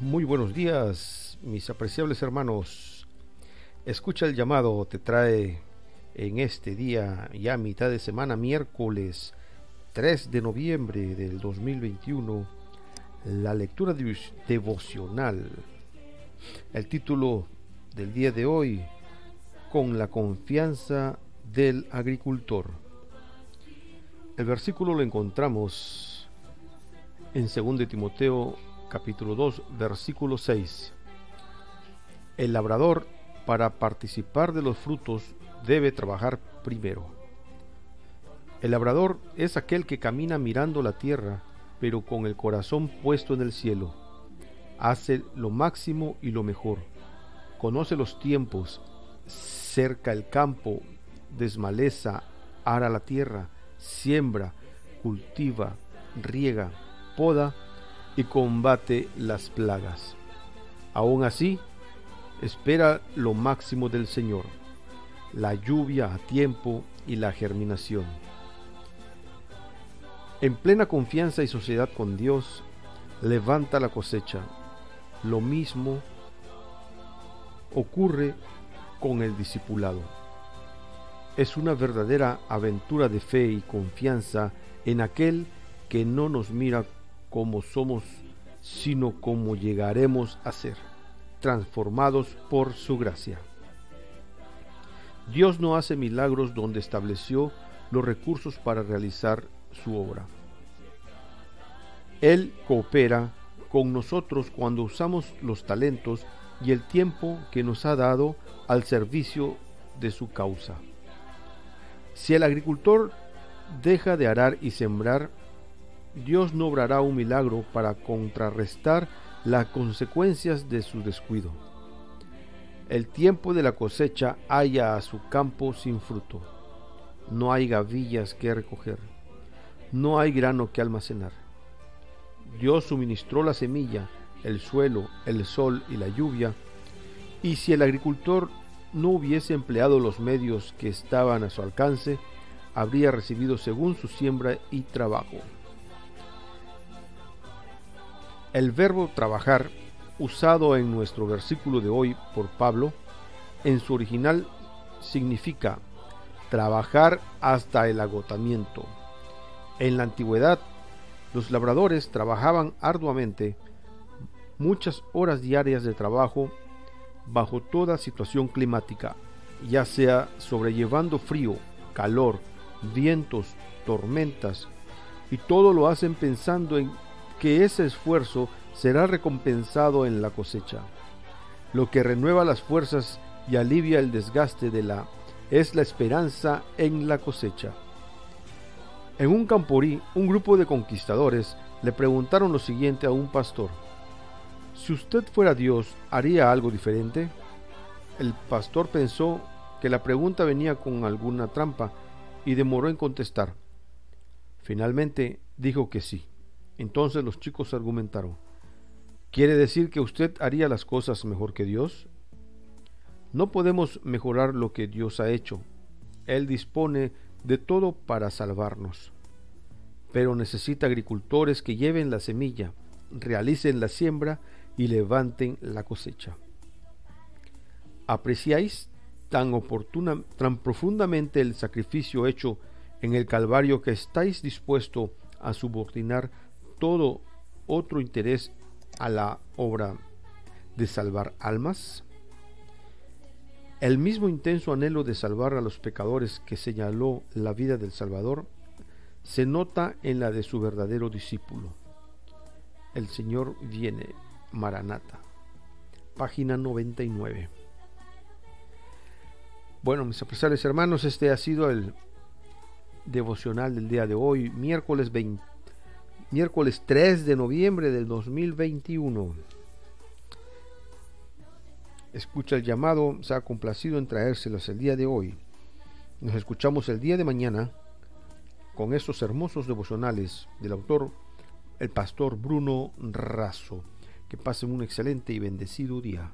Muy buenos días, mis apreciables hermanos. Escucha el llamado, te trae en este día, ya mitad de semana, miércoles 3 de noviembre del 2021, la lectura devocional. El título del día de hoy, con la confianza del agricultor. El versículo lo encontramos en 2 Timoteo capítulo 2, versículo 6. El labrador, para participar de los frutos, debe trabajar primero. El labrador es aquel que camina mirando la tierra, pero con el corazón puesto en el cielo. Hace lo máximo y lo mejor. Conoce los tiempos, cerca el campo, desmaleza, ara la tierra, siembra, cultiva, riega, poda y combate las plagas. Aún así, espera lo máximo del Señor, la lluvia a tiempo y la germinación. En plena confianza y sociedad con Dios, levanta la cosecha. Lo mismo ocurre con el discipulado. Es una verdadera aventura de fe y confianza en aquel que no nos mira como somos, sino como llegaremos a ser, transformados por su gracia. Dios no hace milagros donde estableció los recursos para realizar su obra. Él coopera con nosotros cuando usamos los talentos y el tiempo que nos ha dado al servicio de su causa. Si el agricultor deja de arar y sembrar, Dios no obrará un milagro para contrarrestar las consecuencias de su descuido. El tiempo de la cosecha halla a su campo sin fruto. No hay gavillas que recoger. No hay grano que almacenar. Dios suministró la semilla, el suelo, el sol y la lluvia, y si el agricultor no hubiese empleado los medios que estaban a su alcance, habría recibido según su siembra y trabajo. El verbo trabajar, usado en nuestro versículo de hoy por Pablo, en su original significa trabajar hasta el agotamiento. En la antigüedad, los labradores trabajaban arduamente muchas horas diarias de trabajo bajo toda situación climática, ya sea sobrellevando frío, calor, vientos, tormentas, y todo lo hacen pensando en que ese esfuerzo será recompensado en la cosecha. Lo que renueva las fuerzas y alivia el desgaste de la es la esperanza en la cosecha. En un camporí, un grupo de conquistadores le preguntaron lo siguiente a un pastor. Si usted fuera Dios, ¿haría algo diferente? El pastor pensó que la pregunta venía con alguna trampa y demoró en contestar. Finalmente dijo que sí. Entonces los chicos argumentaron, ¿quiere decir que usted haría las cosas mejor que Dios? No podemos mejorar lo que Dios ha hecho. Él dispone de todo para salvarnos. Pero necesita agricultores que lleven la semilla, realicen la siembra y levanten la cosecha. ¿Apreciáis tan oportuna, tan profundamente el sacrificio hecho en el Calvario que estáis dispuesto a subordinar todo otro interés a la obra de salvar almas? El mismo intenso anhelo de salvar a los pecadores que señaló la vida del Salvador se nota en la de su verdadero discípulo. El Señor viene, Maranata. Página 99. Bueno, mis apreciables hermanos, este ha sido el devocional del día de hoy, miércoles 20 miércoles 3 de noviembre del 2021. Escucha el llamado, se ha complacido en traérselos el día de hoy. Nos escuchamos el día de mañana con estos hermosos devocionales del autor, el pastor Bruno Razo. Que pasen un excelente y bendecido día.